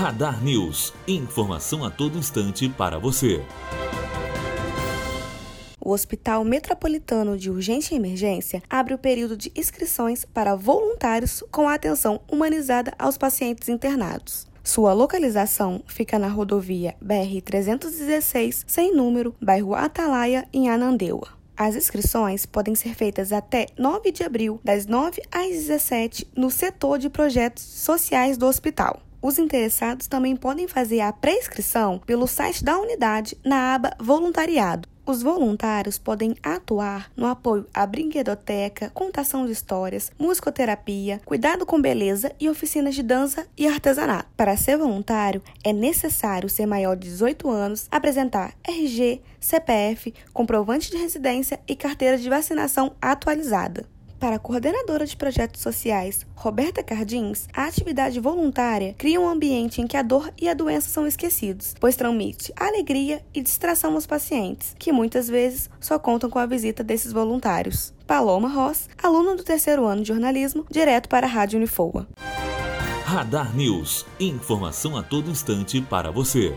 Radar News. Informação a todo instante para você. O Hospital Metropolitano de Urgência e Emergência abre o período de inscrições para voluntários com atenção humanizada aos pacientes internados. Sua localização fica na rodovia BR-316, sem número, bairro Atalaia, em Ananindeua. As inscrições podem ser feitas até 9 de abril, das 9 às 17, no setor de projetos sociais do hospital. Os interessados também podem fazer a pré-inscrição pelo site da unidade na aba Voluntariado. Os voluntários podem atuar no apoio à brinquedoteca, contação de histórias, musicoterapia, cuidado com beleza e oficinas de dança e artesanato. Para ser voluntário, é necessário ser maior de 18 anos, apresentar RG, CPF, comprovante de residência e carteira de vacinação atualizada. Para a coordenadora de projetos sociais, Roberta Cardins, a atividade voluntária cria um ambiente em que a dor e a doença são esquecidos, pois transmite alegria e distração aos pacientes, que muitas vezes só contam com a visita desses voluntários. Paloma Ross, aluna do terceiro ano de jornalismo, direto para a Rádio Unifoa. Radar News. Informação a todo instante para você.